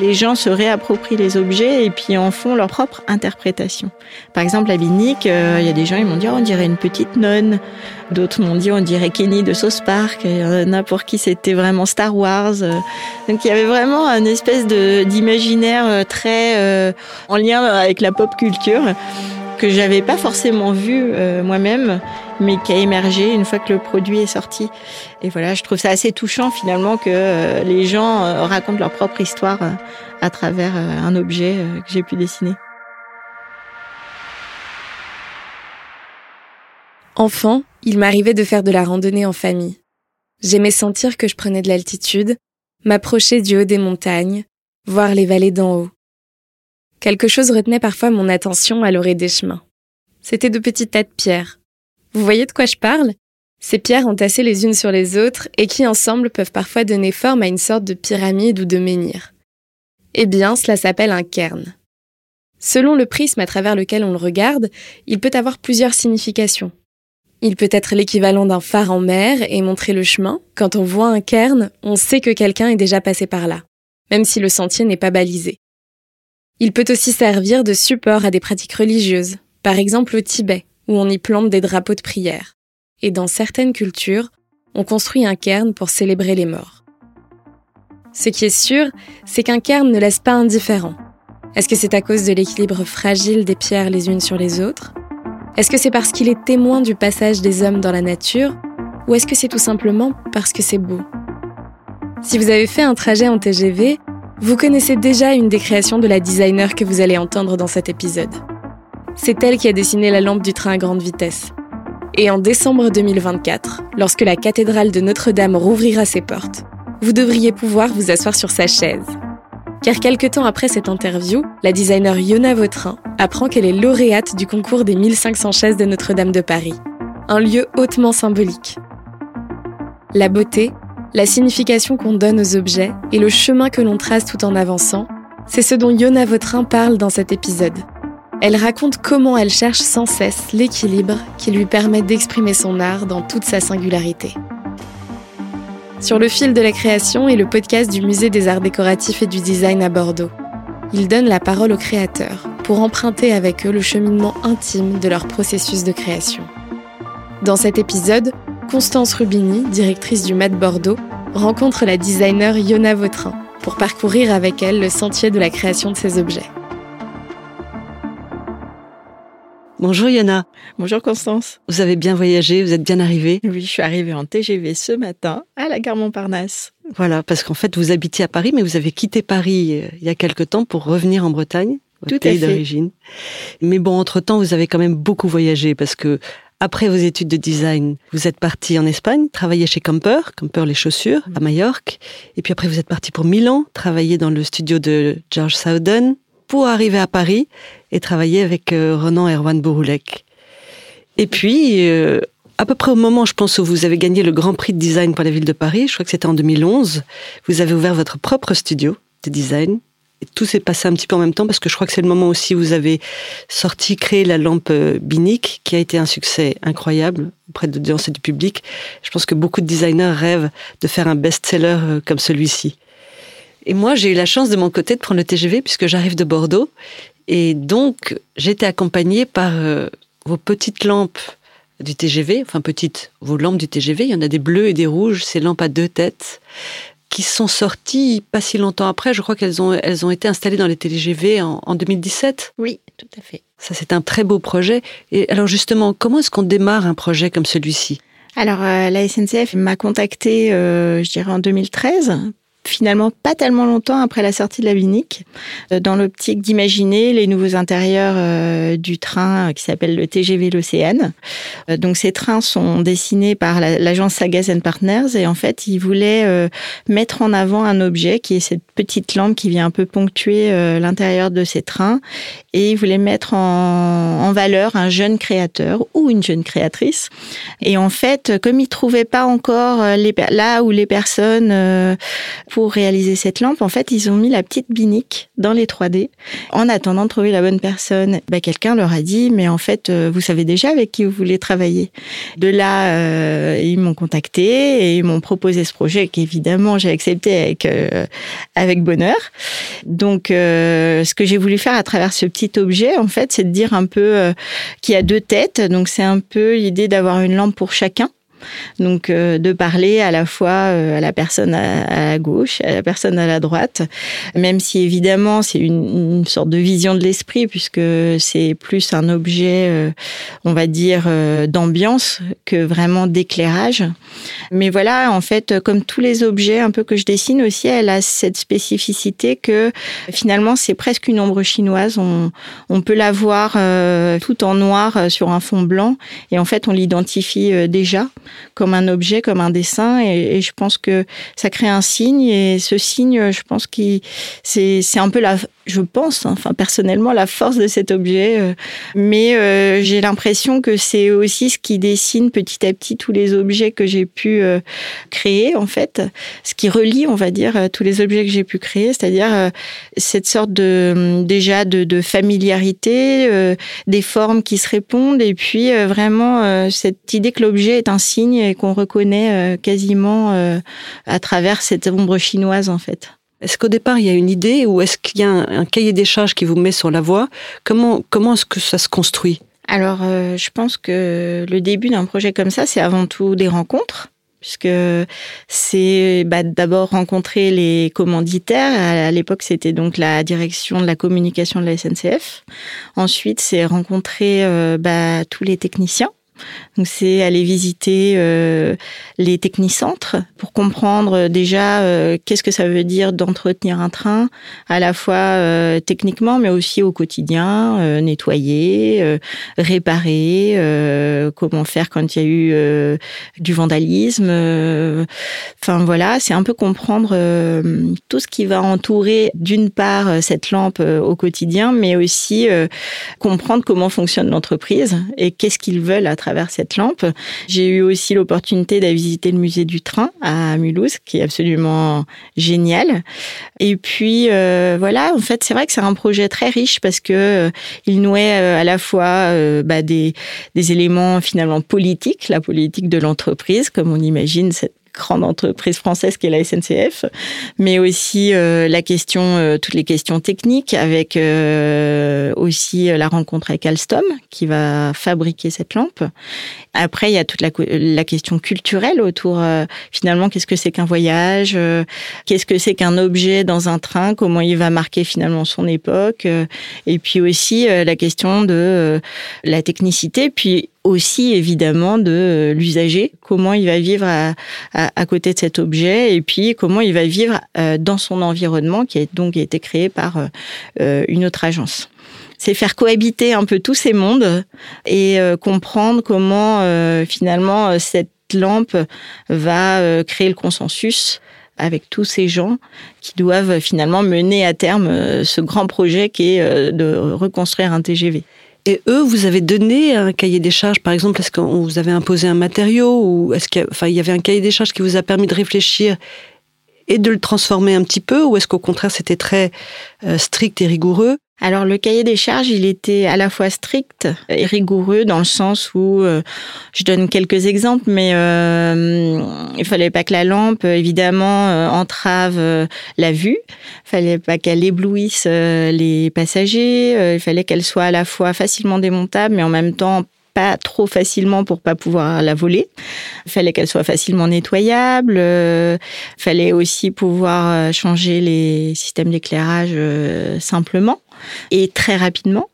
Les gens se réapproprient les objets et puis en font leur propre interprétation. Par exemple, la binique, euh, il y a des gens qui m'ont dit oh, on dirait une petite nonne. D'autres m'ont dit on dirait Kenny de Sauce Park. Il y en a pour qui c'était vraiment Star Wars. Donc il y avait vraiment une espèce d'imaginaire euh, très euh, en lien avec la pop culture que j'avais pas forcément vu moi-même mais qui a émergé une fois que le produit est sorti. Et voilà, je trouve ça assez touchant finalement que euh, les gens euh, racontent leur propre histoire euh, à travers un objet que j'ai pu dessiner. Enfant, il m'arrivait de faire de la randonnée en famille. J'aimais sentir que je prenais de l'altitude, m'approcher du haut des montagnes, voir les vallées d'en haut. Quelque chose retenait parfois mon attention à l'orée des chemins. C'était de petits tas de pierres, vous voyez de quoi je parle? Ces pierres entassées les unes sur les autres et qui ensemble peuvent parfois donner forme à une sorte de pyramide ou de menhir. Eh bien, cela s'appelle un cairn. Selon le prisme à travers lequel on le regarde, il peut avoir plusieurs significations. Il peut être l'équivalent d'un phare en mer et montrer le chemin. Quand on voit un cairn, on sait que quelqu'un est déjà passé par là, même si le sentier n'est pas balisé. Il peut aussi servir de support à des pratiques religieuses, par exemple au Tibet, où on y plante des drapeaux de prière. Et dans certaines cultures, on construit un cairn pour célébrer les morts. Ce qui est sûr, c'est qu'un cairn ne laisse pas indifférent. Est-ce que c'est à cause de l'équilibre fragile des pierres les unes sur les autres? Est-ce que c'est parce qu'il est témoin du passage des hommes dans la nature? Ou est-ce que c'est tout simplement parce que c'est beau? Si vous avez fait un trajet en TGV, vous connaissez déjà une des créations de la designer que vous allez entendre dans cet épisode. C'est elle qui a dessiné la lampe du train à grande vitesse. Et en décembre 2024, lorsque la cathédrale de Notre-Dame rouvrira ses portes, vous devriez pouvoir vous asseoir sur sa chaise. Car quelques temps après cette interview, la designer Yona Vautrin apprend qu'elle est lauréate du concours des 1500 chaises de Notre-Dame de Paris. Un lieu hautement symbolique. La beauté, la signification qu'on donne aux objets et le chemin que l'on trace tout en avançant, c'est ce dont Yona Vautrin parle dans cet épisode. Elle raconte comment elle cherche sans cesse l'équilibre qui lui permet d'exprimer son art dans toute sa singularité. Sur le fil de la création est le podcast du Musée des arts décoratifs et du design à Bordeaux. Ils donnent la parole aux créateurs pour emprunter avec eux le cheminement intime de leur processus de création. Dans cet épisode, Constance Rubini, directrice du MAD Bordeaux, rencontre la designer Yona Vautrin pour parcourir avec elle le sentier de la création de ces objets. Bonjour Yana. Bonjour Constance. Vous avez bien voyagé, vous êtes bien arrivée Oui, je suis arrivée en TGV ce matin à la gare Montparnasse. Voilà, parce qu'en fait vous habitiez à Paris, mais vous avez quitté Paris euh, il y a quelque temps pour revenir en Bretagne, votre pays d'origine. Mais bon, entre-temps, vous avez quand même beaucoup voyagé parce que après vos études de design, vous êtes parti en Espagne, travailler chez Camper, Camper les chaussures, à Majorque. Et puis après, vous êtes parti pour Milan, travailler dans le studio de George Sowden, pour arriver à Paris et travailler avec euh, Renan Erwan Bouroulek. Et puis, euh, à peu près au moment, je pense, où vous avez gagné le Grand Prix de design pour la ville de Paris, je crois que c'était en 2011, vous avez ouvert votre propre studio de design. Et tout s'est passé un petit peu en même temps parce que je crois que c'est le moment aussi où vous avez sorti, créé la lampe euh, Binic, qui a été un succès incroyable auprès de l'audience et du public. Je pense que beaucoup de designers rêvent de faire un best-seller comme celui-ci. Et moi, j'ai eu la chance de mon côté de prendre le TGV puisque j'arrive de Bordeaux. Et donc, j'étais accompagnée par euh, vos petites lampes du TGV, enfin petites, vos lampes du TGV. Il y en a des bleues et des rouges, ces lampes à deux têtes, qui sont sorties pas si longtemps après. Je crois qu'elles ont, elles ont été installées dans les TGV en, en 2017. Oui, tout à fait. Ça, c'est un très beau projet. Et alors justement, comment est-ce qu'on démarre un projet comme celui-ci? Alors, euh, la SNCF m'a contacté, euh, je dirais en 2013, finalement pas tellement longtemps après la sortie de la Vinique, euh, dans l'optique d'imaginer les nouveaux intérieurs euh, du train qui s'appelle le TGV L'Océane. Euh, donc ces trains sont dessinés par l'agence Sagas Partners et en fait ils voulaient mettre en avant un objet qui est cette petite lampe qui vient un peu ponctuer l'intérieur de ces trains et ils voulaient mettre en, valeur un jeune créateur ou une jeune créatrice. Et en fait, comme ils trouvaient pas encore là où les personnes pour réaliser cette lampe, en fait, ils ont mis la petite binique dans les 3D. En attendant de trouver la bonne personne, bah, quelqu'un leur a dit, mais en fait, euh, vous savez déjà avec qui vous voulez travailler. De là, euh, ils m'ont contacté et ils m'ont proposé ce projet qu'évidemment j'ai accepté avec, euh, avec bonheur. Donc, ce que j'ai voulu faire à travers ce petit objet, en fait, c'est de dire un peu qu'il y a deux têtes. Donc, c'est un peu l'idée d'avoir une lampe pour chacun. Donc euh, de parler à la fois euh, à la personne à, la gauche, à la personne à la droite, même si évidemment c'est une, sorte de vision de l'esprit puisque c'est plus un objet, euh, on va dire, d'ambiance que vraiment d'éclairage. Mais voilà, en fait, comme tous les objets un peu que je dessine aussi, elle a cette spécificité que finalement c'est presque une ombre chinoise. On, on peut la voir tout en noir sur un fond blanc et en fait on l'identifie déjà comme un objet, comme un dessin. Et, je pense que ça crée un signe. Et ce signe, je pense que c'est un peu la, je pense, hein, enfin personnellement, la force de cet objet. Euh. mais euh, j'ai l'impression que c'est aussi ce qui dessine petit à petit tous les objets que j'ai pu euh, créer, en fait. Ce qui relie, on va dire, tous les objets que j'ai pu créer, c'est-à-dire cette sorte de déjà de, de familiarité, des formes qui se répondent, et puis vraiment cette idée que l'objet est un signe et qu'on reconnaît quasiment à travers cette ombre chinoise, en fait. Est-ce qu'au départ, il y a une idée ou est-ce qu'il y a un, cahier des charges qui vous met sur la voie? Comment, comment est-ce que ça se construit? Alors, euh, je pense que le début d'un projet comme ça, c'est avant tout des rencontres puisque c'est bah, d'abord rencontrer les commanditaires. À l'époque, c'était donc la direction de la communication de la SNCF. Ensuite, c'est rencontrer euh, bah, tous les techniciens donc c'est aller visiter euh, les technicentres pour comprendre euh, déjà euh, qu'est-ce que ça veut dire d'entretenir un train, à la fois techniquement mais aussi au quotidien, nettoyer, réparer, comment faire quand il y a eu du vandalisme. Enfin voilà, c'est un peu comprendre tout ce qui va entourer d'une part cette lampe au quotidien, mais aussi comprendre comment fonctionne l'entreprise et qu'est-ce qu'ils veulent à travers travers cette lampe. J'ai eu aussi l'opportunité d'aller visiter le musée du train à Mulhouse, qui est absolument génial. Et puis euh, voilà, en fait, c'est vrai que c'est un projet très riche parce que euh, il nouait euh, à la fois bah, des, éléments finalement politiques, la politique de l'entreprise, comme on imagine grande entreprise française qui est la SNCF, mais aussi euh, la question, euh, toutes les questions techniques, avec euh, aussi la rencontre avec Alstom qui va fabriquer cette lampe. Après, il y a toute la, la question culturelle autour, finalement, qu'est-ce que c'est qu'un voyage, qu'est-ce que c'est qu'un objet dans un train, comment il va marquer finalement son époque, et puis aussi la question de la technicité, puis aussi évidemment de euh, l'usager, comment il va vivre à, à, côté de cet objet et puis comment il va vivre euh, dans son environnement qui a donc été créé par euh, une autre agence. C'est faire cohabiter un peu tous ces mondes et comprendre comment finalement cette lampe va créer le consensus avec tous ces gens qui doivent finalement mener à terme ce grand projet qui est de reconstruire un TGV. Et eux, vous avez donné un cahier des charges, par exemple, est-ce qu'on vous avez imposé un matériau ou est-ce qu'il y, y avait un cahier des charges qui vous a permis de réfléchir et de le transformer un petit peu ou est-ce qu'au contraire c'était très euh, strict et rigoureux? Alors le cahier des charges, il était à la fois strict et rigoureux dans le sens où, euh, je donne quelques exemples, mais euh, il fallait pas que la lampe, évidemment, euh, entrave euh, la vue. Il fallait pas qu'elle éblouisse les passagers. il fallait qu'elle soit à la fois facilement démontable, mais en même temps pas trop facilement pour pas pouvoir la voler. Il fallait qu'elle soit facilement nettoyable. Il euh, fallait aussi pouvoir euh, changer les systèmes d'éclairage euh, simplement et très rapidement.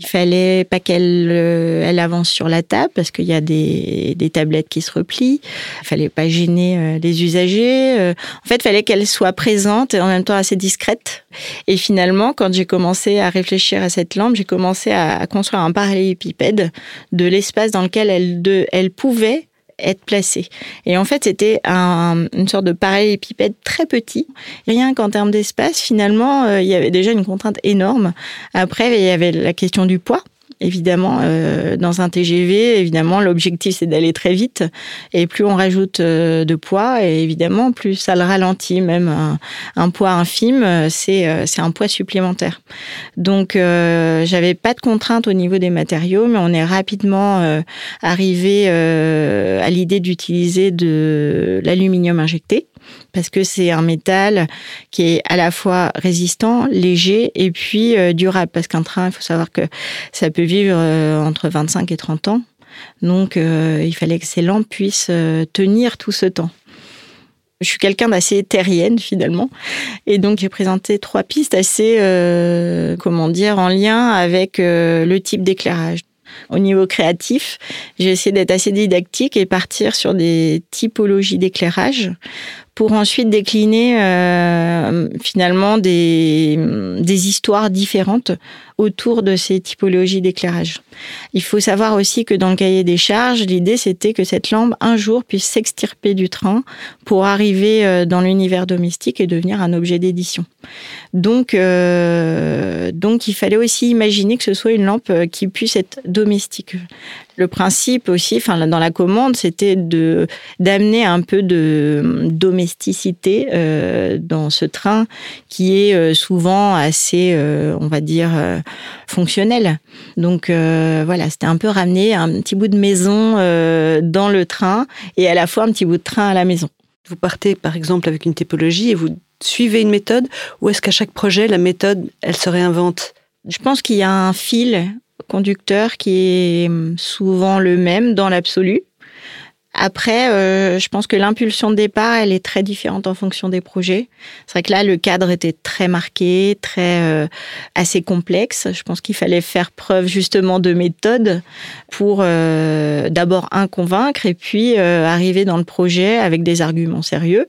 Il fallait pas qu'elle euh, elle avance sur la table parce qu'il y a des, tablettes qui se replient. Il fallait pas gêner euh, les usagers. Euh, en fait, il fallait qu'elle soit présente et en même temps assez discrète. Et finalement, quand j'ai commencé à réfléchir à cette lampe, j'ai commencé à, construire un parallélépipède de l'espace dans lequel elle, de, elle pouvait être placé. Et en fait, c'était un, une sorte de parallélépipède très petit. Rien qu'en termes d'espace, finalement, euh, il y avait déjà une contrainte énorme. Après, il y avait la question du poids évidemment, euh, dans un TGV, évidemment, l'objectif c'est d'aller très vite. Et plus on rajoute euh, de poids, et évidemment, plus ça le ralentit. Même un, poids infime, c'est euh, c'est un poids supplémentaire. Donc, euh, j'avais pas de contraintes au niveau des matériaux, mais on est rapidement arrivé à l'idée d'utiliser de l'aluminium injecté parce que c'est un métal qui est à la fois résistant, léger et puis durable. Parce qu'un train, il faut savoir que ça peut vivre entre 25 et 30 ans. Donc, il fallait que ces lampes puissent tenir tout ce temps. Je suis quelqu'un d'assez terrienne finalement, et donc j'ai présenté trois pistes assez, euh, comment dire, en lien avec euh, le type d'éclairage. Au niveau créatif, j'ai essayé d'être assez didactique et partir sur des typologies d'éclairage pour ensuite décliner euh, finalement des, des histoires différentes autour de ces typologies d'éclairage. Il faut savoir aussi que dans le cahier des charges, l'idée c'était que cette lampe un jour puisse s'extirper du train pour arriver euh, dans l'univers domestique et devenir un objet d'édition. Donc, euh, donc il fallait aussi imaginer que ce soit une lampe qui puisse être domestique. Le principe aussi, enfin dans la commande, c'était de d'amener un peu de domesticité euh, dans ce train qui est euh, souvent assez, euh, on va dire, euh, fonctionnel. Donc euh, voilà, c'était un peu ramener un petit bout de maison euh, dans le train et à la fois un petit bout de train à la maison. Vous partez par exemple avec une typologie et vous suivez une méthode ou est-ce qu'à chaque projet la méthode elle se réinvente? Je pense qu'il y a un fil conducteur qui est souvent le même dans l'absolu. Après, euh, je pense que l'impulsion de départ, elle est très différente en fonction des projets. C'est vrai que là, le cadre était très marqué, très euh, assez complexe. Je pense qu'il fallait faire preuve justement de méthode pour euh, d'abord un convaincre et puis euh, arriver dans le projet avec des arguments sérieux.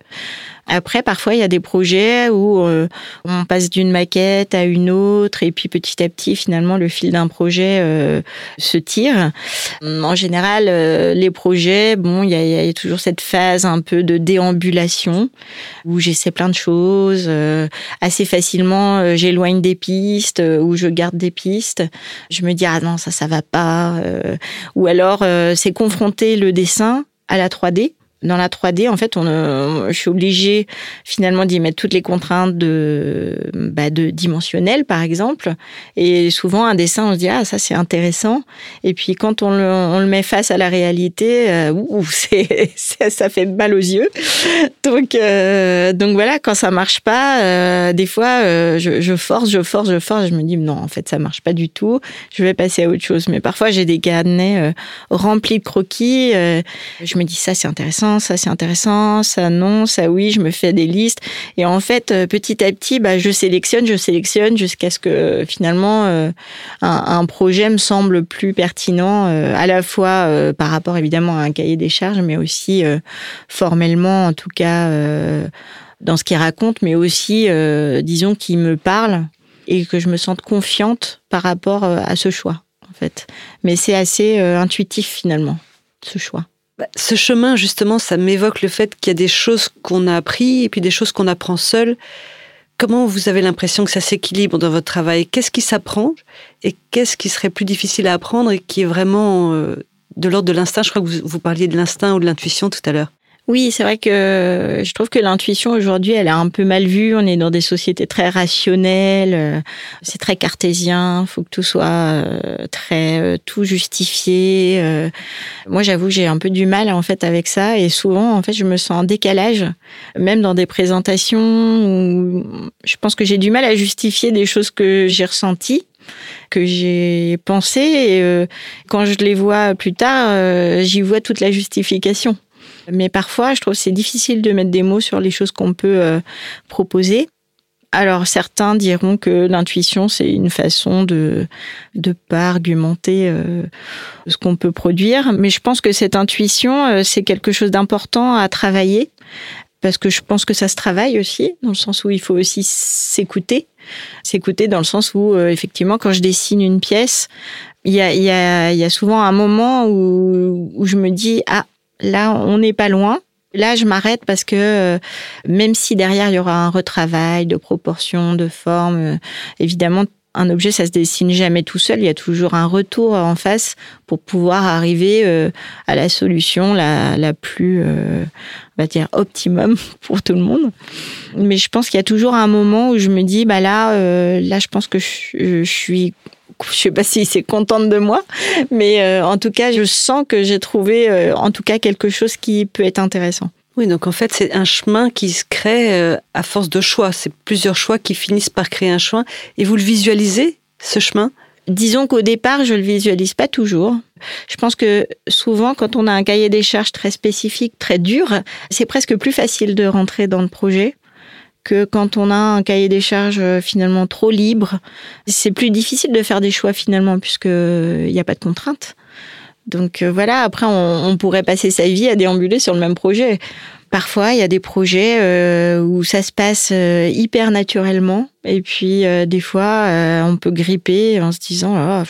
Après, parfois, il y a des projets où euh, on passe d'une maquette à une autre et puis petit à petit, finalement, le fil d'un projet euh, se tire. En général, euh, les projets, bon, il y, y, a, toujours cette phase un peu de déambulation où j'essaie plein de choses. Euh, assez facilement, euh, j'éloigne des pistes ou je garde des pistes. Je me dis, ah non, ça, ça va pas. ou alors, c'est confronter le dessin à la 3D dans la 3D, en fait, euh, je suis obligée finalement d'y mettre toutes les contraintes de, bah, dimensionnelles, par exemple. Et souvent, un dessin, on se dit ah ça c'est intéressant. Et puis quand on le, met face à la réalité, euh, ça, fait mal aux yeux. Donc euh, voilà, quand ça marche pas, euh, des fois je, force, je force, je force. Je me dis non, en fait ça marche pas du tout. Je vais passer à autre chose. Mais parfois j'ai des carnets remplis de croquis. je me dis ça c'est intéressant ça c'est intéressant, ça non, ça oui, je me fais des listes. Et en fait, euh, petit à petit, bah, je sélectionne, je sélectionne jusqu'à ce que finalement euh, un, projet me semble plus pertinent, euh, à la fois par rapport évidemment à un cahier des charges, mais aussi formellement, en tout cas dans ce qu'il raconte, mais aussi, disons, qui me parle et que je me sente confiante par rapport à ce choix, en fait. Mais c'est assez intuitif finalement, ce choix. Bah, ce chemin, justement, ça m'évoque le fait qu'il y a des choses qu'on a appris et puis des choses qu'on apprend seul. Comment vous avez l'impression que ça s'équilibre dans votre travail? Qu'est-ce qui s'apprend et qu'est-ce qui serait plus difficile à apprendre et qui est vraiment euh, de l'ordre de l'instinct? Je crois que vous, vous parliez de l'instinct ou de l'intuition tout à l'heure. Oui, c'est vrai que je trouve que l'intuition aujourd'hui, elle est un peu mal vue. On est dans des sociétés très rationnelles, c'est très cartésien. Faut que tout soit euh, très euh, tout justifié. Euh. Moi, j'avoue, j'ai un peu du mal en fait avec ça, et souvent, en fait, je me sens en décalage, même dans des présentations où je pense que j'ai du mal à justifier des choses que j'ai ressenties que j'ai pensé et euh, quand je les vois plus tard, euh, j'y vois toute la justification. Mais parfois, je trouve c'est difficile de mettre des mots sur les choses qu'on peut euh, proposer. Alors certains diront que l'intuition c'est une façon de de pas argumenter euh, ce qu'on peut produire, mais je pense que cette intuition euh, c'est quelque chose d'important à travailler. Parce que je pense que ça se travaille aussi dans le sens où il faut aussi s'écouter, s'écouter dans le sens où euh, effectivement quand je dessine une pièce, il y a y a y a souvent un moment où où je me dis ah là, on n'est pas loin. Là, je m'arrête parce que euh, même si derrière il y aura un retravail de proportion, de forme, euh, évidemment, un objet, ça se dessine jamais tout seul. Il y a toujours un retour en face pour pouvoir arriver euh, à la solution la, la plus, on va dire, optimum pour tout le monde. Mais je pense qu'il y a toujours un moment où je me dis, bah là, là, je pense que je suis je sais pas si c'est contente de moi, mais euh, en tout cas, je sens que j'ai trouvé, euh, en tout cas, quelque chose qui peut être intéressant. Oui, donc en fait, c'est un chemin qui se crée euh, à force de choix. C'est plusieurs choix qui finissent par créer un chemin. Et vous le visualisez, ce chemin? Disons qu'au départ, je le visualise pas toujours. Je pense que souvent, quand on a un cahier des charges très spécifique, très dur, c'est presque plus facile de rentrer dans le projet que quand on a un cahier des charges euh, finalement trop libre. C'est plus difficile de faire des choix finalement puisque il n'y a pas de contraintes. Donc euh, voilà, après on, pourrait passer sa vie à déambuler sur le même projet. Parfois, il y a des projets euh, où ça se passe hyper naturellement, et puis des fois, on peut gripper en se disant oh,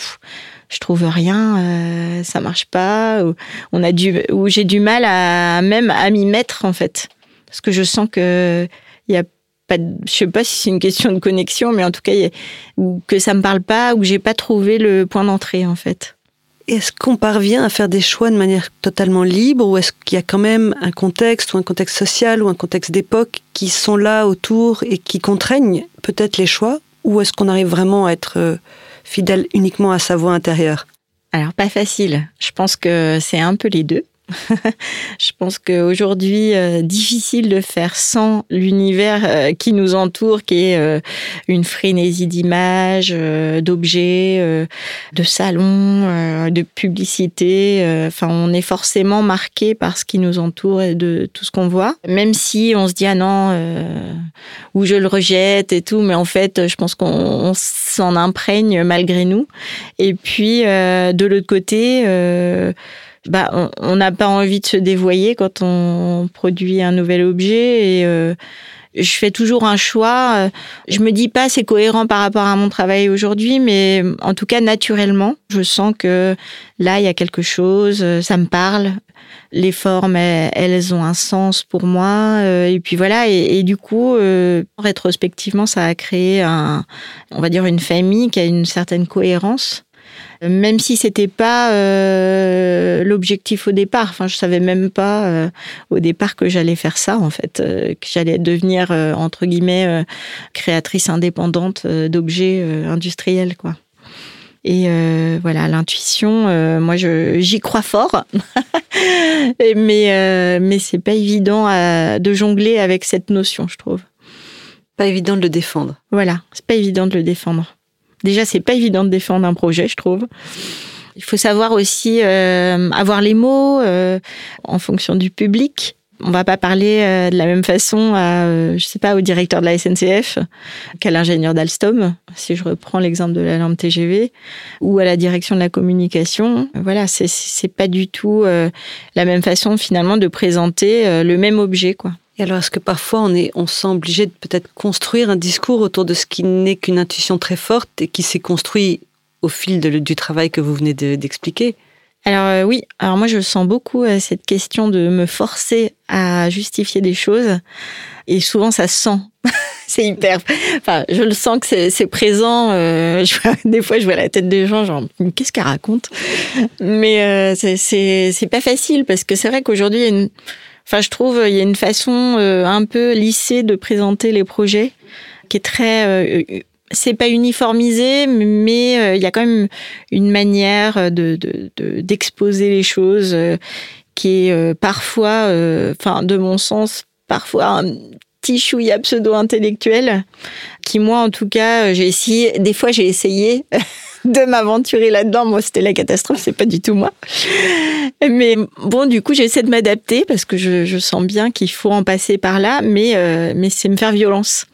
je trouve rien, ça marche pas, ou on a du, ou j'ai du mal à même à m'y mettre en fait, parce que je sens que il y a pas, je sais pas si c'est une question de connexion, mais en tout cas, ou que ça me parle pas, ou que j'ai pas trouvé le point d'entrée en fait. Est-ce qu'on parvient à faire des choix de manière totalement libre, ou est-ce qu'il y a quand même un contexte, ou un contexte social, ou un contexte d'époque qui sont là autour et qui contraignent peut-être les choix, ou est-ce qu'on arrive vraiment à être euh, fidèle uniquement à sa voix intérieure? Alors pas facile. Je pense que c'est un peu les deux. je pense qu'aujourd'hui, euh, difficile de faire sans l'univers euh, qui nous entoure, qui est euh, une frénésie d'images, d'objets, de salons, de publicités. Enfin, on est forcément marqué par ce qui nous entoure et de tout ce qu'on voit. Même si on se dit ah non, ou je le rejette et tout, mais en fait, je pense qu'on s'en imprègne malgré nous. Et puis de l'autre côté bah, on n'a pas envie de se dévoyer quand on produit un nouvel objet et euh, je fais toujours un choix. Je me dis pas c'est cohérent par rapport à mon travail aujourd'hui, mais en tout cas naturellement, je sens que là il y a quelque chose, ça me parle. Les formes, elles, ont un sens pour moi. Euh, et puis voilà. Et, du coup, euh, rétrospectivement, ça a créé un, on va dire une famille qui a une certaine cohérence même si c'était pas euh, l'objectif au départ. Enfin, je savais même pas euh, au départ que j'allais faire ça en fait, euh, que j'allais devenir entre guillemets créatrice indépendante d'objets industriels quoi. Et voilà, l'intuition, moi j'y crois fort, mais mais c'est pas évident de jongler avec cette notion, je trouve. Pas évident de le défendre. Voilà, c'est pas évident de le défendre. Déjà, c'est pas évident de défendre un projet, je trouve. Il faut savoir aussi euh, avoir les mots euh, en fonction du public. On va pas parler euh, de la même façon à, je sais pas, au directeur de la SNCF qu'à l'ingénieur d'Alstom, si je reprends l'exemple de la lampe TGV, ou à la direction de la communication. Voilà, c'est pas du tout la même façon finalement de présenter le même objet, quoi. Et alors, est-ce que parfois on, est, on se sent obligé de peut-être construire un discours autour de ce qui n'est qu'une intuition très forte et qui s'est construit au fil du travail que vous venez d'expliquer? Alors euh, oui, alors moi je sens beaucoup euh, cette question de me forcer à justifier des choses et souvent ça se sent. c'est hyper. Enfin, je le sens que c'est présent. Euh, des fois, je vois la tête des gens, genre qu'est-ce qu'elle raconte? Mais c'est pas facile parce que c'est vrai qu'aujourd'hui il y a une Enfin, je trouve il y a une façon euh, un peu lissée de présenter les projets qui est très euh, c'est pas uniformisé, mais euh, il y a quand même une manière de d'exposer les choses qui est parfois, enfin de mon sens, parfois un petit chouïa pseudo-intellectuel, qui moi en tout cas, j'ai essayé, des fois j'ai essayé de m'aventurer là-dedans. Moi, c'était la catastrophe, c'est pas du tout moi. Mais bon, du coup, j'essaie de m'adapter parce que je, sens bien qu'il faut en passer par là, mais, euh, mais c'est me faire violence.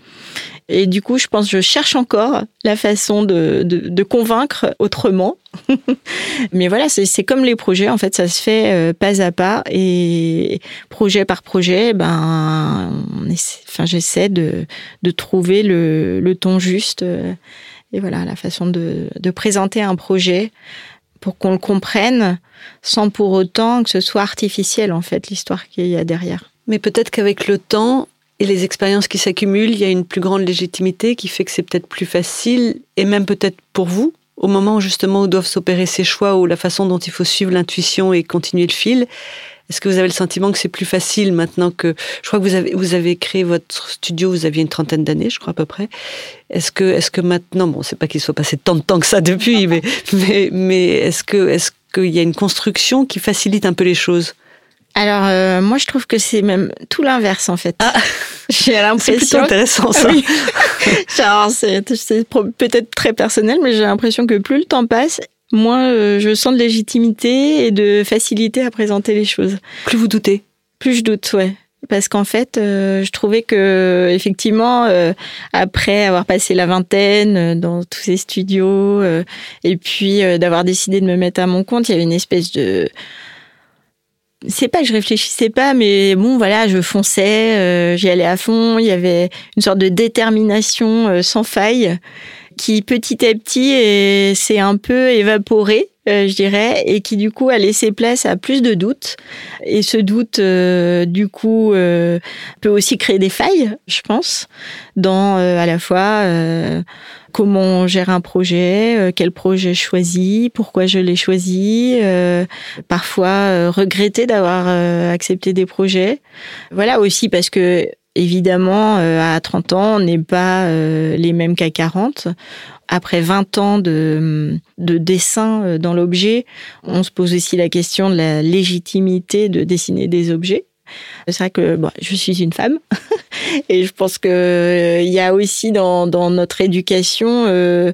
Et du coup, je pense que je cherche encore la façon de, de, convaincre autrement. Mais voilà, c'est comme les projets, en fait, ça se fait euh, pas à pas et projet par projet, ben, enfin, j'essaie de, de trouver le, le ton juste. Et voilà, la façon de, de présenter un projet pour qu'on le comprenne sans pour autant que ce soit artificiel, en fait, l'histoire qu'il y a derrière. Mais peut-être qu'avec le temps et les expériences qui s'accumulent, il y a une plus grande légitimité qui fait que c'est peut-être plus facile, et même peut-être pour vous, au moment justement où doivent s'opérer ces choix, ou la façon dont il faut suivre l'intuition et continuer le fil, est-ce que vous avez le sentiment que c'est plus facile maintenant que je crois que vous avez vous avez créé votre studio, vous aviez une trentaine d'années, je crois à peu près. Est-ce que est-ce que maintenant, bon, c'est pas qu'il soit passé tant de temps que ça depuis, mais mais, mais est-ce que est-ce qu'il y a une construction qui facilite un peu les choses? Alors euh, moi je trouve que c'est même tout l'inverse en fait. Ah, J'ai c'est l'impression. plutôt intéressant ça. Oui. C'est c'est peut-être très personnel, mais j'ai l'impression que plus le temps passe, moins euh, je sens de légitimité et de facilité à présenter les choses. Plus vous doutez. Plus je doute, ouais. Parce qu'en fait, euh, je trouvais que effectivement, euh, après avoir passé la vingtaine dans tous ces studios, et puis d'avoir décidé de me mettre à mon compte, il y avait une espèce de c'est pas que je réfléchissais pas, mais bon, voilà, je fonçais, j'y allais à fond. Il y avait une sorte de détermination sans faille qui, petit à petit, s'est un peu évaporée, euh, je dirais, et qui, du coup, a laissé place à plus de doutes. Et ce doute, euh, du coup, euh, peut aussi créer des failles, je pense, dans euh, à la fois euh, comment on gère un projet, euh, quel projet je choisis, pourquoi je l'ai choisi, parfois regretter d'avoir accepté des projets. Voilà aussi parce que évidemment euh, à 30 ans, on n'est pas euh, les mêmes qu'à 40. Après 20 ans de, de dessin euh, dans l'objet, on se pose aussi la question de la légitimité de dessiner des objets. C'est vrai que bon, je suis une femme et je pense que euh, il y a aussi dans, notre éducation euh,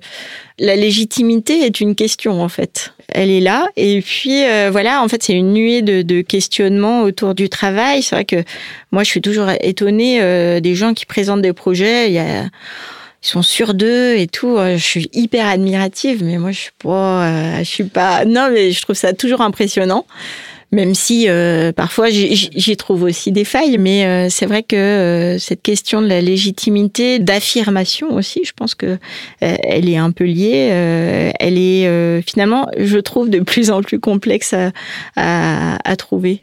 la légitimité est une question en fait. Elle est là et puis euh, voilà en fait c'est une nuée de, de questionnements autour du travail. C'est vrai que moi je suis toujours étonnée des gens qui présentent des projets. Ils sont sûrs d'eux et tout. Je suis hyper admirative, mais moi je suis je suis pas. Non, mais je trouve ça toujours impressionnant. Même si euh, parfois j'y- trouve aussi des failles, mais euh, c'est vrai que euh, cette question de la légitimité, d'affirmation aussi, je pense que euh, elle est un peu liée. euh, elle est euh, finalement, je trouve, de plus en plus complexe à, à, à trouver.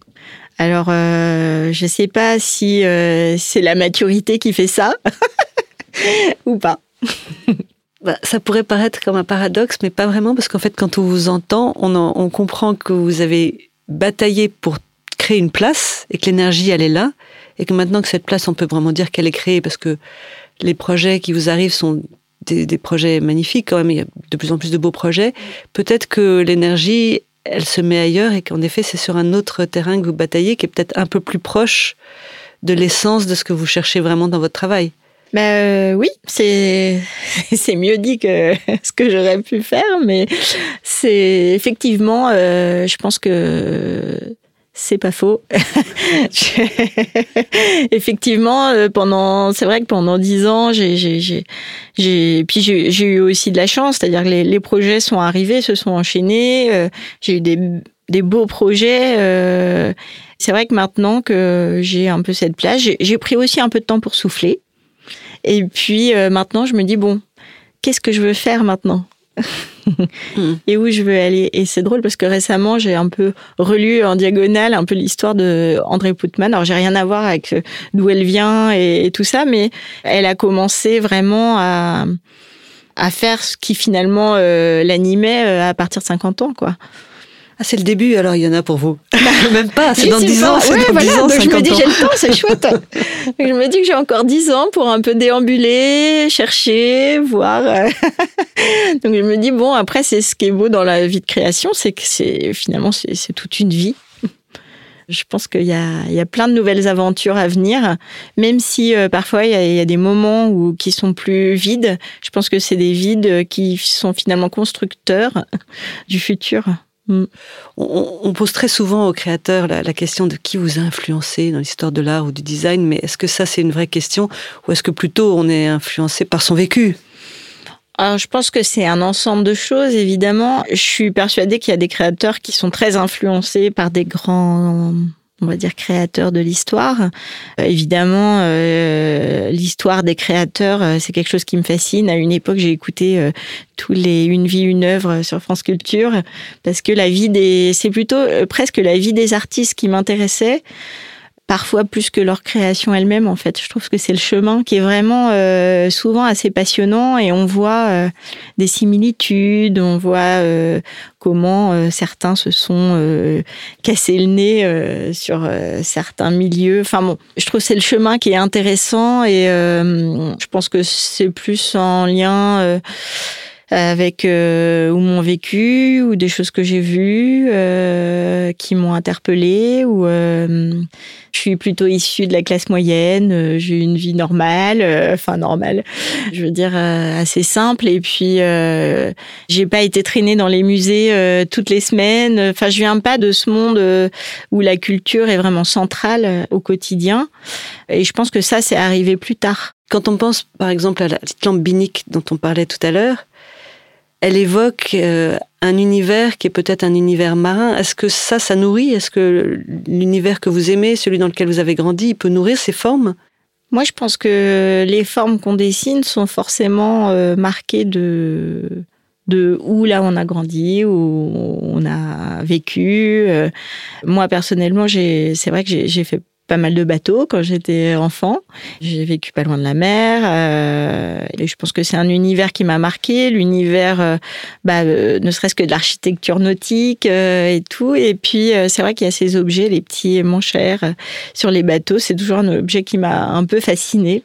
Alors, je sais pas si c'est la maturité qui fait ça ou pas. Bah, ça pourrait paraître comme un paradoxe, mais pas vraiment, parce qu'en fait, quand on vous entend, on, on comprend que vous avez bataillé pour créer une place et que l'énergie, elle est là, et que maintenant que cette place, on peut vraiment dire qu'elle est créée, parce que les projets qui vous arrivent sont des, des projets magnifiques quand même, il y a de plus en plus de beaux projets. Peut-être que l'énergie, elle se met ailleurs et qu'en effet, c'est sur un autre terrain que vous bataillez, qui est peut-être un peu plus proche de l'essence de ce que vous cherchez vraiment dans votre travail. Ben euh, oui, c'est c'est mieux dit que ce que j'aurais pu faire, mais c'est effectivement, euh, je pense que c'est pas faux. Effectivement, euh, pendant, c'est vrai que pendant dix ans, j'ai, j'ai, j'ai, puis j'ai, eu aussi de la chance, c'est-à-dire que les, les projets sont arrivés, se sont enchaînés. euh, j'ai eu des des beaux projets. c'est vrai que maintenant que j'ai un peu cette place, j'ai pris aussi un peu de temps pour souffler. Et puis euh, maintenant, je me dis bon, qu'est-ce que je veux faire maintenant Hmm. Et où je veux aller Et c'est drôle parce que récemment, j'ai un peu relu en diagonale un peu l'histoire de André Putman. Alors j'ai rien à voir avec euh, d'où elle vient et, et tout ça, mais elle a commencé vraiment à à faire ce qui finalement euh, l'animait à partir de 50 ans, quoi. Ah, c'est le début, alors il y en a pour vous. Même pas, c'est dans 10 ça. ans, c'est Ouais, dans voilà, 10 ans, donc je me 50 dis, j'ai le temps, c'est chouette. Je me dis que j'ai encore 10 ans pour un peu déambuler, chercher, voir. euh. Donc je me dis, bon, après, c'est ce qui est beau dans la vie de création, c'est que c'est finalement, c'est toute une vie. Je pense qu'il y y a plein de nouvelles aventures à venir, même si euh, parfois il y, a, il y a des moments où, qui sont plus vides. Je pense que c'est des vides qui sont finalement constructeurs du futur. On, on pose très souvent aux créateurs la, la question de qui vous a influencé dans l'histoire de l'art ou du design, mais est-ce que ça c'est une vraie question ou est-ce que plutôt on est influencé par son vécu? Alors, je pense que c'est un ensemble de choses, évidemment. Je suis persuadée qu'il y a des créateurs qui sont très influencés par des grands, on va dire, créateurs de l'histoire. Euh, évidemment, euh, l'histoire des créateurs, euh, c'est quelque chose qui me fascine. À une époque, j'ai écouté tous les Une vie, une œuvre sur France Culture, parce que la vie des, c'est plutôt presque la vie des artistes qui m'intéressait parfois plus que leur création elle-même en fait. Je trouve que c'est le chemin qui est vraiment euh, souvent assez passionnant et on voit euh, des similitudes, on voit euh, comment euh, certains se sont euh, cassés le nez euh, sur certains milieux. Enfin bon, je trouve que c'est le chemin qui est intéressant et je pense que c'est plus en lien avec euh, ou mon vécu ou des choses que j'ai vues euh, qui m'ont interpellée ou euh, je suis plutôt issue de la classe moyenne euh, j'ai une vie normale euh, enfin normale je veux dire euh, assez simple. Et puis j'ai pas été traînée dans les musées toutes les semaines. Enfin je viens pas de ce monde où la culture est vraiment centrale au quotidien. Et je pense que ça c'est arrivé plus tard. Quand on pense par exemple à la petite lampe binique dont on parlait tout à l'heure elle évoque euh, un univers qui est peut-être un univers marin. Est-ce que ça, ça nourrit? Est-ce que l'univers que vous aimez, celui dans lequel vous avez grandi, il peut nourrir ces formes? Moi, je pense que les formes qu'on dessine sont forcément euh, marquées de de où là on a grandi, où on a vécu. Euh, moi personnellement, c'est vrai que j'ai fait pas mal de bateaux quand j'étais enfant. J'ai vécu pas loin de la mer euh, et je pense que c'est un univers qui m'a marqué, l'univers, euh, bah, euh, ne serait-ce que de l'architecture nautique euh, et tout. Et puis c'est vrai qu'il y a ces objets, les petits manchères sur les bateaux. C'est toujours un objet qui m'a un peu fasciné.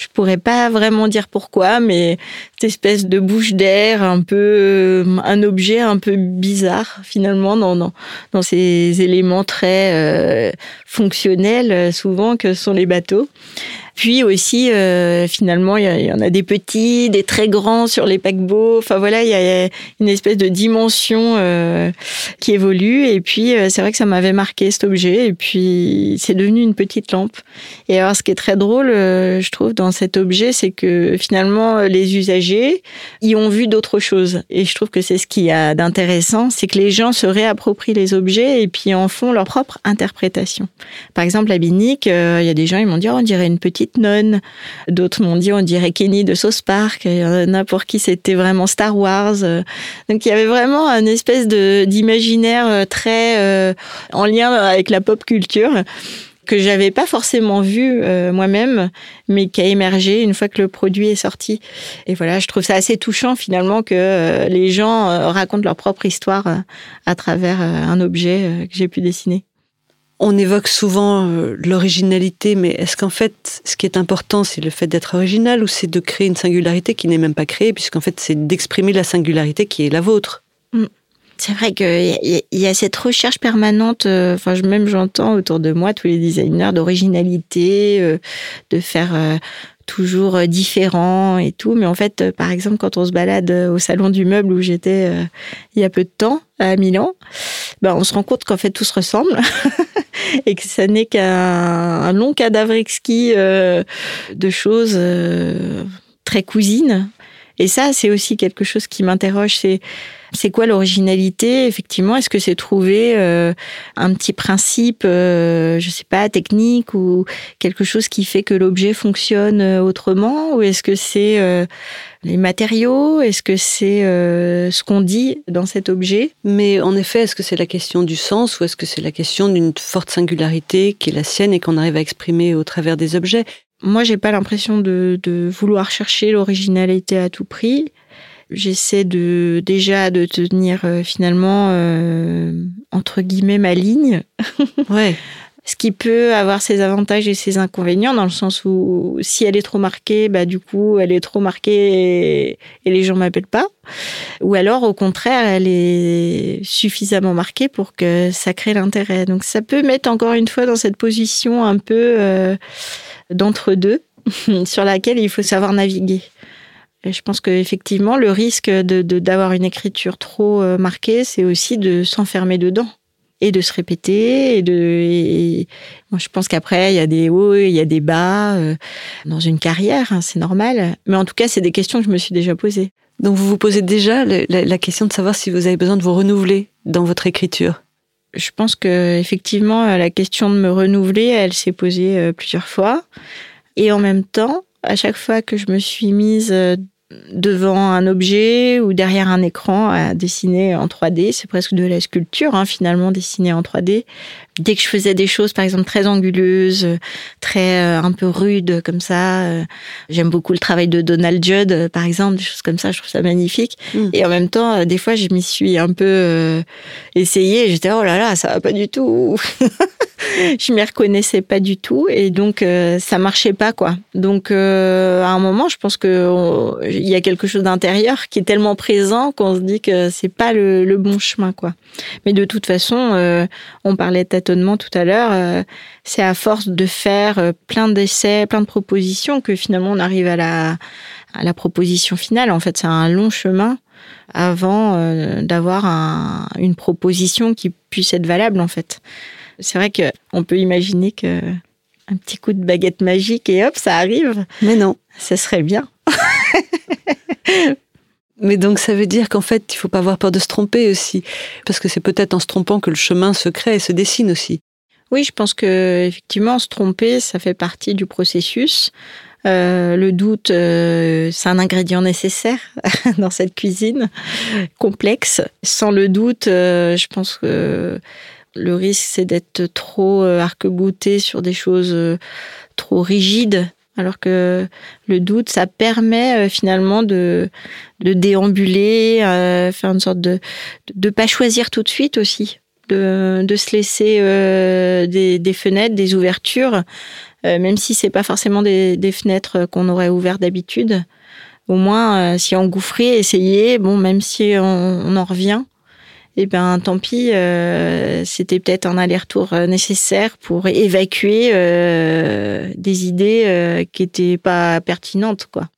Je pourrais pas vraiment dire pourquoi, mais cette espèce de bouche d'air, un peu euh, un objet un peu bizarre finalement dans dans, ces éléments très euh, fonctionnels euh, souvent que sont les bateaux. Puis aussi, euh, finalement, il y, en a des petits, des très grands sur les paquebots. Enfin voilà, il y a une espèce de dimension euh, qui évolue. Et puis, euh, c'est vrai que ça m'avait marqué cet objet. Et puis, c'est devenu une petite lampe. Et alors, ce qui est très drôle, euh, je trouve, dans cet objet, c'est que finalement, les usagers y ont vu d'autres choses. Et je trouve que c'est ce qu'il y a d'intéressant, c'est que les gens se réapproprient les objets et puis en font leur propre interprétation. Par exemple, la binique, euh, il y a des gens, ils m'ont dit, oh, on dirait une petite nonne. D'autres m'ont dit, on dirait Kenny de Sauce Park. Il y en a pour qui c'était vraiment Star Wars. Donc il y avait vraiment une espèce d'imaginaire très euh, en lien avec la pop culture que j'avais pas forcément vu euh, moi-même, mais qui a émergé une fois que le produit est sorti. Et voilà, je trouve ça assez touchant finalement que euh, les gens euh, racontent leur propre histoire euh, à travers euh, un objet euh, que j'ai pu dessiner. On évoque souvent euh, l'originalité, mais est-ce qu'en fait, ce qui est important, c'est le fait d'être original ou c'est de créer une singularité qui n'est même pas créée, puisqu'en fait, c'est d'exprimer la singularité qui est la vôtre? Mm. C'est vrai qu'il y, a cette recherche permanente, euh, enfin même j'entends autour de moi tous les designers d'originalité, euh, de faire toujours différent et tout. Mais en fait, euh, par exemple, quand on se balade au salon du meuble où j'étais euh, il y a peu de temps à Milan, ben, on se rend compte qu'en fait tout se ressemble et que ça n'est qu'un long cadavre exquis euh, de choses euh, très cousines. Et ça, c'est aussi quelque chose qui m'interroge. C'est c'est quoi l'originalité Effectivement, est-ce que c'est trouver euh, un petit principe, euh, je sais pas, technique ou quelque chose qui fait que l'objet fonctionne euh, autrement? Ou est-ce que c'est euh, les matériaux? Est-ce que c'est euh, ce qu'on dit dans cet objet? Mais en effet, est-ce que c'est la question du sens ou est-ce que c'est la question d'une forte singularité qui est la sienne et qu'on arrive à exprimer au travers des objets? Moi, j'ai pas l'impression de, de vouloir chercher l'originalité à tout prix j'essaie de déjà de tenir euh, finalement euh, entre guillemets ma ligne. ouais. Ce qui peut avoir ses avantages et ses inconvénients dans le sens où si elle est trop marquée, bah du coup elle est trop marquée et, et les gens m'appellent pas. Ou alors au contraire elle est suffisamment marquée pour que ça crée l'intérêt. Donc ça peut mettre encore une fois dans cette position un peu euh, d'entre deux sur laquelle il faut savoir naviguer. Et je pense qu'effectivement, le risque de, d'avoir une écriture trop euh, marquée, c'est aussi de s'enfermer dedans et de se répéter. Et de, et, moi, je pense qu'après, il y a des hauts, il y a des bas euh, dans une carrière, hein, c'est normal. Mais en tout cas, c'est des questions que je me suis déjà posées. Donc, vous vous posez déjà la, la question de savoir si vous avez besoin de vous renouveler dans votre écriture Je pense que effectivement, la question de me renouveler, elle s'est posée euh, plusieurs fois. Et en même temps, à chaque fois que je me suis mise euh, devant un objet ou derrière un écran à dessiner en 3D, c'est presque de la sculpture hein, finalement dessinée en 3D, dès que je faisais des choses, par exemple, très anguleuses, très euh, un peu rudes comme ça, euh, j'aime beaucoup le travail de Donald Judd, euh, par exemple, des choses comme ça, je trouve ça magnifique. Mm. Et en même temps, des fois, je m'y suis un peu essayée. J'étais oh là là, ça va pas du tout. je m'y reconnaissais pas du tout et donc ça marchait pas quoi. Donc à un moment, je pense que il y a quelque chose d'intérieur qui est tellement présent qu'on se dit que c'est pas le, le, bon chemin quoi. Mais de toute façon, on parlait de tout à l'heure, euh, c'est à force de faire euh, plein d'essais, plein de propositions que finalement on arrive à la, à la proposition finale. En fait, c'est un long chemin avant euh, d'avoir une proposition qui puisse être valable en fait. C'est vrai qu'on peut imaginer que un petit coup de baguette magique et hop, ça arrive. Mais non. Ça serait bien. Mais donc ça veut dire qu'en fait, il faut pas avoir peur de se tromper aussi, parce que c'est peut-être en se trompant que le chemin se crée et se dessine aussi. Oui, je pense que effectivement, se tromper, ça fait partie du processus. Euh, le doute, euh, c'est un ingrédient nécessaire dans cette cuisine complexe. Sans le doute, euh, je pense que le risque, c'est d'être trop arc-bouté sur des choses trop rigides alors que le doute, ça permet euh, finalement de, de déambuler, euh, faire une sorte de de pas choisir tout de suite aussi, de, de se laisser euh, des, fenêtres, des ouvertures, même si c'est pas forcément des, fenêtres qu'on aurait ouvertes d'habitude. Au moins, s'y engouffrer, essayer, bon, même si on en revient, eh ben tant pis, euh, c'était peut-être un aller-retour euh, nécessaire pour évacuer euh, des idées qui étaient pas pertinentes, quoi.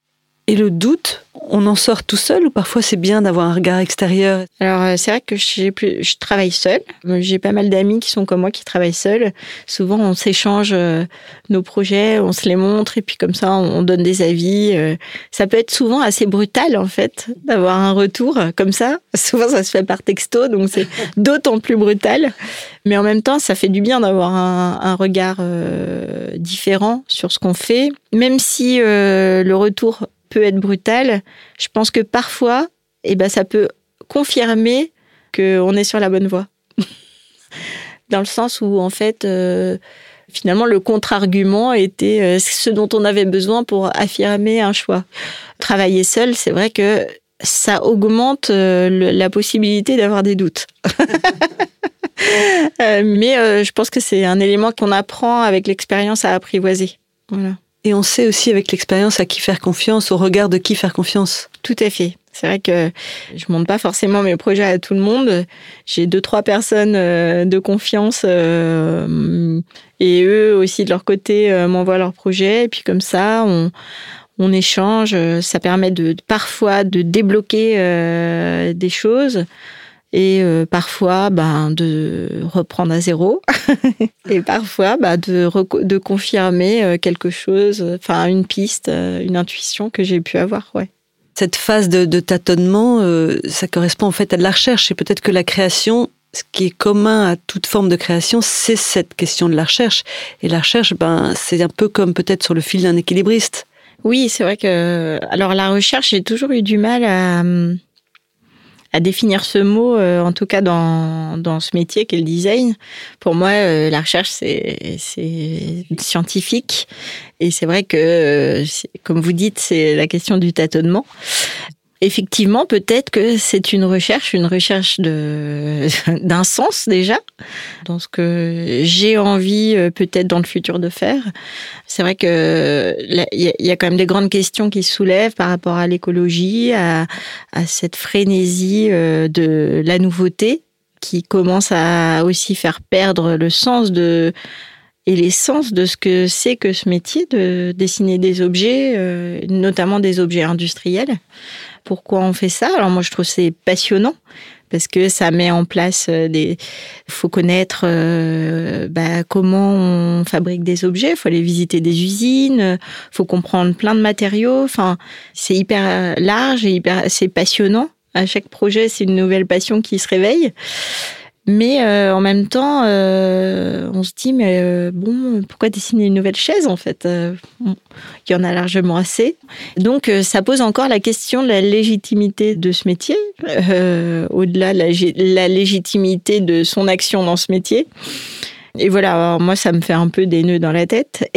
Et le doute, on en sort tout seul ou parfois c'est bien d'avoir un regard extérieur? Alors euh, c'est vrai que je travaille seule. J'ai pas mal d'amis qui sont comme moi qui travaillent seuls. Souvent on s'échange euh, nos projets, on se les montre et puis comme ça on donne des avis. Euh. Ça peut être souvent assez brutal en fait d'avoir un retour comme ça. Souvent ça se fait par texto donc c'est d'autant plus brutal. Mais en même temps ça fait du bien d'avoir un, regard différent sur ce qu'on fait. Même si le retour peut être brutal, je pense que parfois, eh ben, ça peut confirmer qu'on est sur la bonne voie. Dans le sens où, en fait, euh, finalement, le contre-argument était euh, ce dont on avait besoin pour affirmer un choix. Travailler seul, c'est vrai que ça augmente euh, la possibilité d'avoir des doutes. mais je pense que c'est un élément qu'on apprend avec l'expérience à apprivoiser. Voilà. Et on sait aussi avec l'expérience à qui faire confiance, au regard de qui faire confiance. Tout à fait. C'est vrai que je montre pas forcément mes projets à tout le monde. J'ai deux trois personnes euh, de confiance euh, et eux aussi de leur côté euh, m'envoient leurs projets et puis comme ça on on échange. Ça permet de parfois de débloquer des choses et euh, parfois ben, de reprendre à zéro et parfois ben, de, de confirmer euh, quelque chose, enfin une piste, euh, une intuition que j'ai pu avoir. Ouais. Cette phase de, de tâtonnement, ça correspond en fait à de la recherche et peut-être que la création, ce qui est commun à toute forme de création, c'est cette question de la recherche. Et la recherche, ben, c'est un peu comme peut-être sur le fil d'un équilibriste. Oui, c'est vrai que alors la recherche, j'ai toujours eu du mal à hum, à définir ce mot, euh, en tout cas dans, dans ce métier qu'est le design. Pour moi, euh, la recherche, c'est scientifique. Et c'est vrai que, euh, comme vous dites, c'est la question du tâtonnement effectivement, peut-être que c'est une recherche, une recherche de d'un sens déjà dans ce que j'ai envie euh, peut-être dans le futur de faire. C'est vrai que il y, a quand même des grandes questions qui se soulèvent par rapport à l'écologie, à, cette frénésie euh, de la nouveauté qui commence à aussi faire perdre le sens de et l'essence de ce que c'est que ce métier de dessiner des objets, euh, notamment des objets industriels pourquoi on fait ça. Alors moi, je trouve c'est passionnant parce que ça met en place euh, des. Il faut connaître euh, bah, comment on fabrique des objets. Il faut aller visiter des usines. Il faut comprendre plein de matériaux. Enfin, c'est hyper large et hyper. C'est passionnant. À chaque projet, c'est une nouvelle passion qui se réveille. Mais euh, en même temps, euh, on se dit, mais euh, bon, pourquoi dessiner une nouvelle chaise en fait Il y en a largement assez. Donc ça pose encore la question de la légitimité de ce métier, au-delà de la, légitimité de son action dans ce métier. Et voilà, moi, ça me fait un peu des nœuds dans la tête.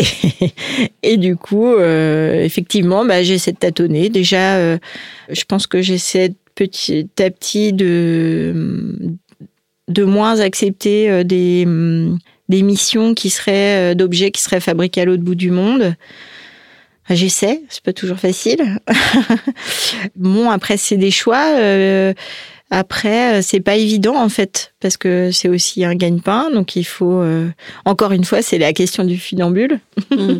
Et, du coup, effectivement, bah, j'essaie de tâtonner. Déjà, je pense que j'essaie petit à petit de, de moins accepter euh, des, des missions qui seraient euh, d'objets qui seraient fabriqués à l'autre bout du monde. J'essaie, c'est pas toujours facile. bon, après, c'est des choix. Euh, après, euh, c'est pas évident en fait, parce que c'est aussi un gagne-pain. Donc il faut, euh, encore une fois, c'est la question du funambule. Mm.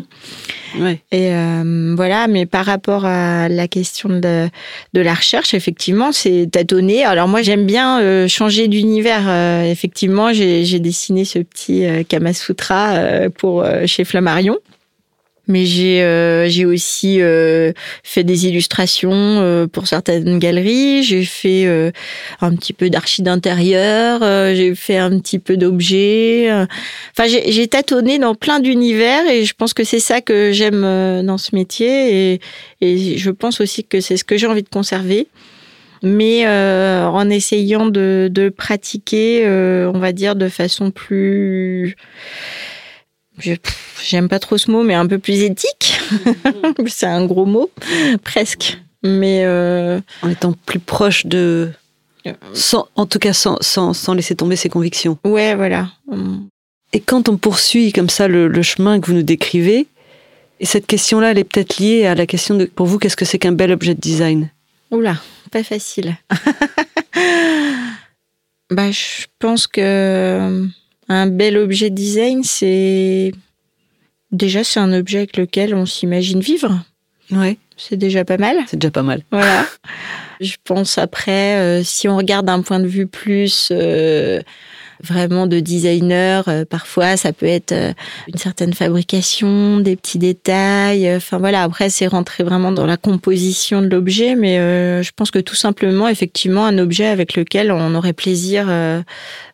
Ouais. Et euh, voilà, mais par rapport à la question de, de la recherche, effectivement, c'est tâtonner. Alors moi, j'aime bien euh, changer d'univers. Effectivement, j'ai dessiné ce petit Kamasutra euh, pour chez Flammarion. Mais j'ai euh, j'ai aussi euh, fait des illustrations euh, pour certaines galeries. J'ai fait euh, un petit peu d'archi d'intérieur. euh, j'ai fait un petit peu d'objets. Enfin, j'ai j'ai tâtonné dans plein d'univers et je pense que c'est ça que j'aime euh, dans ce métier et, et je pense aussi que c'est ce que j'ai envie de conserver. Mais euh, en essayant de, de pratiquer, euh, on va dire, de façon plus J'aime pas trop ce mot, mais un peu plus éthique. c'est un gros mot, presque. Mais euh, En étant plus proche de. Sans, en tout cas, sans, sans, sans laisser tomber ses convictions. ouais, voilà. Et quand on poursuit comme ça le, le chemin que vous nous décrivez, et cette question-là, elle est peut-être liée à la question de, pour vous, qu'est-ce que c'est qu'un bel objet de design? Oula, pas facile. bah, je pense que euh, un bel objet de design, c'est déjà c'est un objet avec lequel on s'imagine vivre. Ouais, C'est déjà pas mal. c'est déjà pas mal. Voilà. Je pense après, euh, si on regarde d'un point de vue plus euh, vraiment de designer, euh, parfois ça peut être euh, une certaine fabrication, des petits détails. euh, Enfin voilà, après c'est rentrer vraiment dans la composition de l'objet, mais euh, je pense que tout simplement, effectivement, un objet avec lequel on aurait plaisir euh,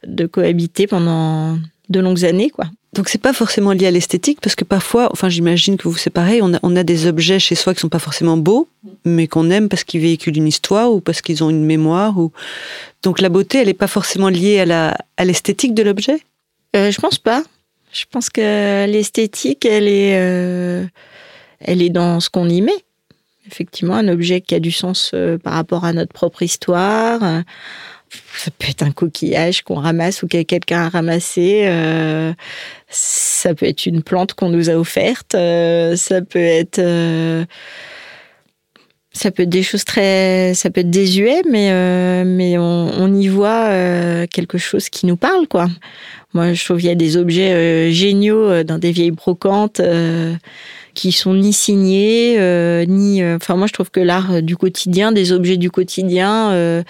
de cohabiter pendant de longues années, quoi. Donc c'est pas forcément lié à l'esthétique parce que parfois, enfin j'imagine que vous on a, on a des objets chez soi qui sont pas forcément beaux, mais qu'on aime parce qu'ils véhiculent une histoire ou parce qu'ils ont une mémoire. Ou donc la beauté, elle est pas forcément liée à la à l'esthétique de l'objet? Euh, je pense pas. Je pense que l'esthétique, elle est, euh, elle est dans ce qu'on y met. Effectivement, un objet qui a du sens euh, par rapport à notre propre histoire. Ça peut être un coquillage qu'on ramasse ou que quelqu'un a ramassé. euh, ça peut être une plante qu'on nous a offerte. euh, ça peut être, euh, ça peut être des choses très, ça peut être désuet, mais euh, mais on, on y voit quelque chose qui nous parle, quoi. Moi, je trouve qu'il y a des objets géniaux dans des vieilles brocantes qui sont ni signés, euh, ni. euh, Enfin, moi, je trouve que l'art euh, du quotidien, des objets du quotidien, euh,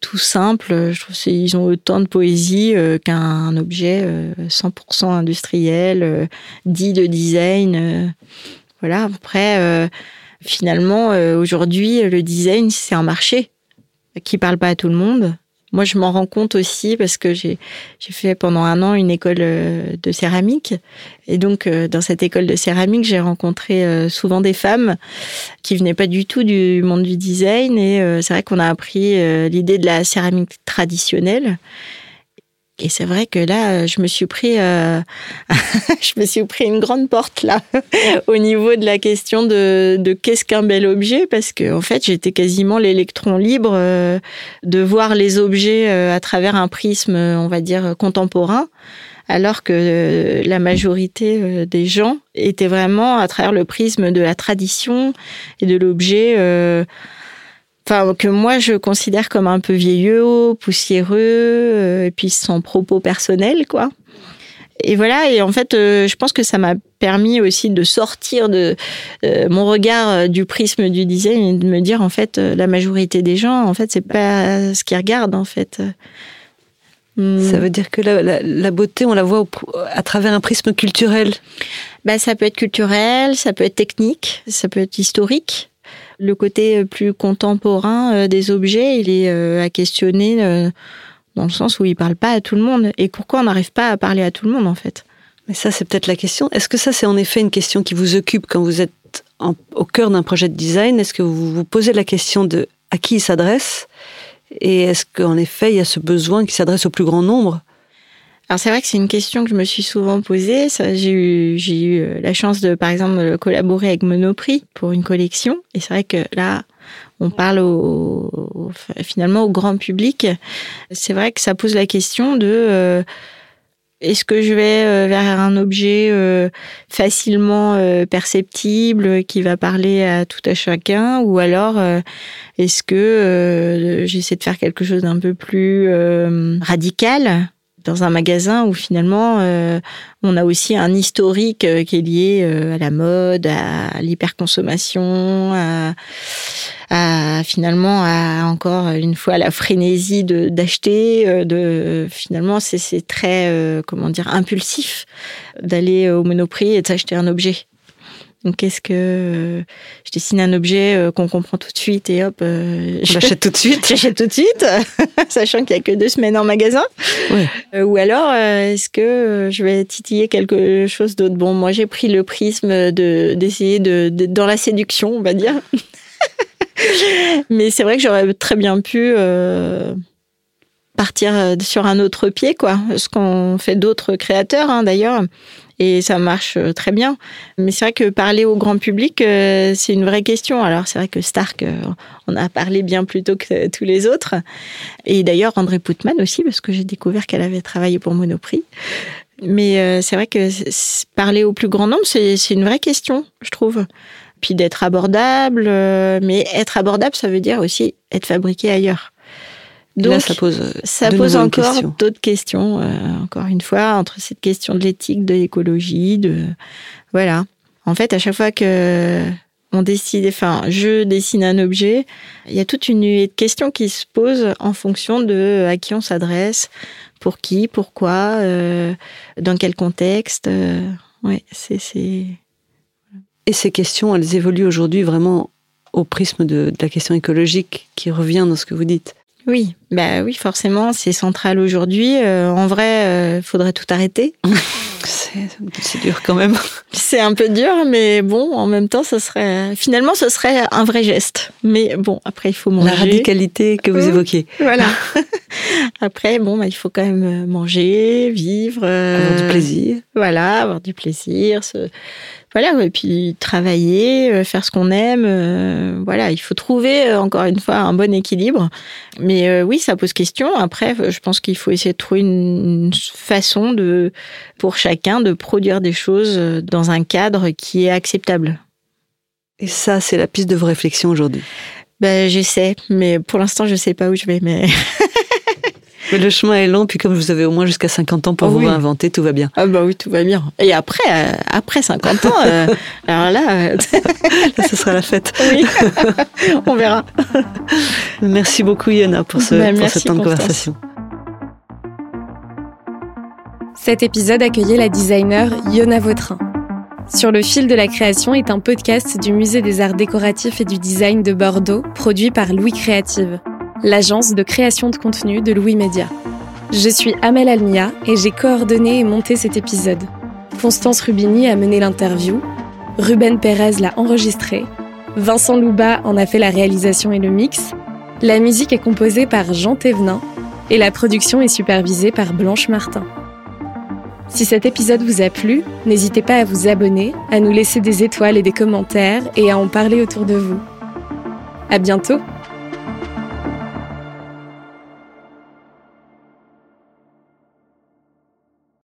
tout simple, euh, je trouve qu'ils ont autant de poésie euh, qu'un objet euh, 100% industriel, dit de design. voilà. Après, finalement, aujourd'hui, le design, c'est un marché qui parle pas à tout le monde. Moi, je m'en rends compte aussi parce que j'ai fait pendant un an une école euh, de céramique. Et donc, euh, dans cette école de céramique, j'ai rencontré euh, souvent des femmes qui venaient pas du tout du monde du design. Et c'est vrai qu'on a appris l'idée de la céramique traditionnelle. Et c'est vrai que là, euh, je me suis pris, euh, je me suis pris une grande porte là, au niveau de la question de, qu'est-ce qu'un bel objet, parce que en fait, j'étais quasiment l'électron libre euh, de voir les objets à travers un prisme, on va dire contemporain, alors que la majorité des gens étaient vraiment à travers le prisme de la tradition et de l'objet. Enfin, que moi je considère comme un peu vieillot, poussiéreux, euh, et puis sans propos personnels, quoi. Et voilà, et en fait, euh, je pense que ça m'a permis aussi de sortir de euh, mon regard du prisme du design et de me dire, en fait, la majorité des gens, en fait, c'est pas ce qu'ils regardent, en fait. Hmm. Ça veut dire que la, la- la beauté, on la voit à travers un prisme culturel. Bah, ça peut être culturel, ça peut être technique, ça peut être historique. Le côté euh, plus contemporain euh, des objets, il est euh, à questionner dans le sens où il parle pas à tout le monde. Et pourquoi on n'arrive pas à parler à tout le monde, en fait? Mais ça, c'est peut-être la question. Est-ce que ça, c'est en effet une question qui vous occupe quand vous êtes au cœur d'un projet de design? Est-ce que vous vous posez la question de à qui il s'adresse? Et est-ce qu'en effet, il y a ce besoin qui s'adresse au plus grand nombre? Alors c'est vrai que c'est une question que je me suis souvent posée. J'ai eu, j'ai eu euh, la chance de, par exemple, collaborer avec Monoprix pour une collection. Et c'est vrai que là, on parle au, finalement au grand public. C'est vrai que ça pose la question de euh, est-ce que je vais euh, vers un objet euh, facilement perceptible qui va parler à tout à chacun? Ou alors est-ce que j'essaie de faire quelque chose d'un peu plus radical? Dans un magasin où finalement euh, on a aussi un historique euh, qui est lié euh, à la mode, à l'hyperconsommation, à, finalement à encore une fois la frénésie de d'acheter, de finalement c'est très comment dire impulsif d'aller au Monoprix et de s'acheter un objet. Donc, qu'est-ce que euh, je dessine un objet euh, qu'on comprend tout de suite et hop, euh, j'achète tout de suite. J'achète tout de suite, sachant qu'il y a que deux semaines en magasin. ou alors, est-ce que je vais titiller quelque chose d'autre? Bon, moi, j'ai pris le prisme de d'essayer de, dans la séduction, on va dire. Mais c'est vrai que j'aurais très bien pu partir sur un autre pied, quoi. Ce qu'ont fait d'autres créateurs, hein, d'ailleurs et ça marche euh, très bien. Mais c'est vrai que parler au grand public, euh, c'est une vraie question. Alors c'est vrai que Stark, euh, on a parlé bien plus tôt que tous les autres. Et d'ailleurs André Putman aussi, parce que j'ai découvert qu'elle avait travaillé pour Monoprix. Mais c'est vrai que parler au plus grand nombre, c'est une vraie question, je trouve. Puis d'être abordable, mais être abordable, ça veut dire aussi être fabriqué ailleurs. Donc, Là, ça pose, ça pose encore d'autres questions, euh, encore une fois, entre cette question de l'éthique, de l'écologie, de voilà. En fait, à chaque fois que on décide, enfin, je dessine un objet, il y a toute une nuée de questions qui se posent en fonction de à qui on s'adresse, pour qui, pourquoi, euh, dans quel contexte. Euh, ouais, c'est, c'est. Et ces questions, elles évoluent aujourd'hui vraiment au prisme de, de la question écologique qui revient dans ce que vous dites. Oui, bah oui, forcément, c'est central aujourd'hui. Euh, en vrai, il euh, faudrait tout arrêter. c'est dur quand même. C'est un peu dur, mais bon, en même temps, ce serait finalement, ce serait un vrai geste. Mais bon, après, il faut manger. La radicalité que vous mmh. évoquez. Voilà. après, bon, bah, il faut quand même euh, manger, vivre, avoir du plaisir. Voilà, avoir du plaisir, se voilà, et puis travailler, euh, faire ce qu'on aime. Euh, voilà, il faut trouver euh, encore une fois un bon équilibre. Mais oui, ça pose question. Après, je pense qu'il faut essayer de trouver une façon de, pour chacun, de produire des choses dans un cadre qui est acceptable. Et ça, c'est la piste de vos réflexions aujourd'hui? Ben, j'essaie, mais pour l'instant, je sais pas où je vais. Mais Mais le chemin est long, puis comme vous avez au moins jusqu'à 50 ans pour vous réinventer, tout va bien. Ah bah oui, tout va bien. Et après, euh, après 50 ans, euh, alors là, euh, là, ce sera la fête. Oui, on verra. Merci beaucoup Yona pour, ce, bah, pour cette temps de conversation. Cet épisode accueillait la designer Yona Vautrin. Sur le fil de la création est un podcast du Musée des Arts Décoratifs et du Design de Bordeaux, produit par Louis Créative l'agence de création de contenu de Louis Média. Je suis Amel Almia et j'ai coordonné et monté cet épisode. Constance Rubini a mené l'interview, Ruben Pérez l'a enregistré, Vincent Louba en a fait la réalisation et le mix, la musique est composée par Jean Thévenin et la production est supervisée par Blanche Martin. Si cet épisode vous a plu, n'hésitez pas à vous abonner, à nous laisser des étoiles et des commentaires et à en parler autour de vous. À bientôt!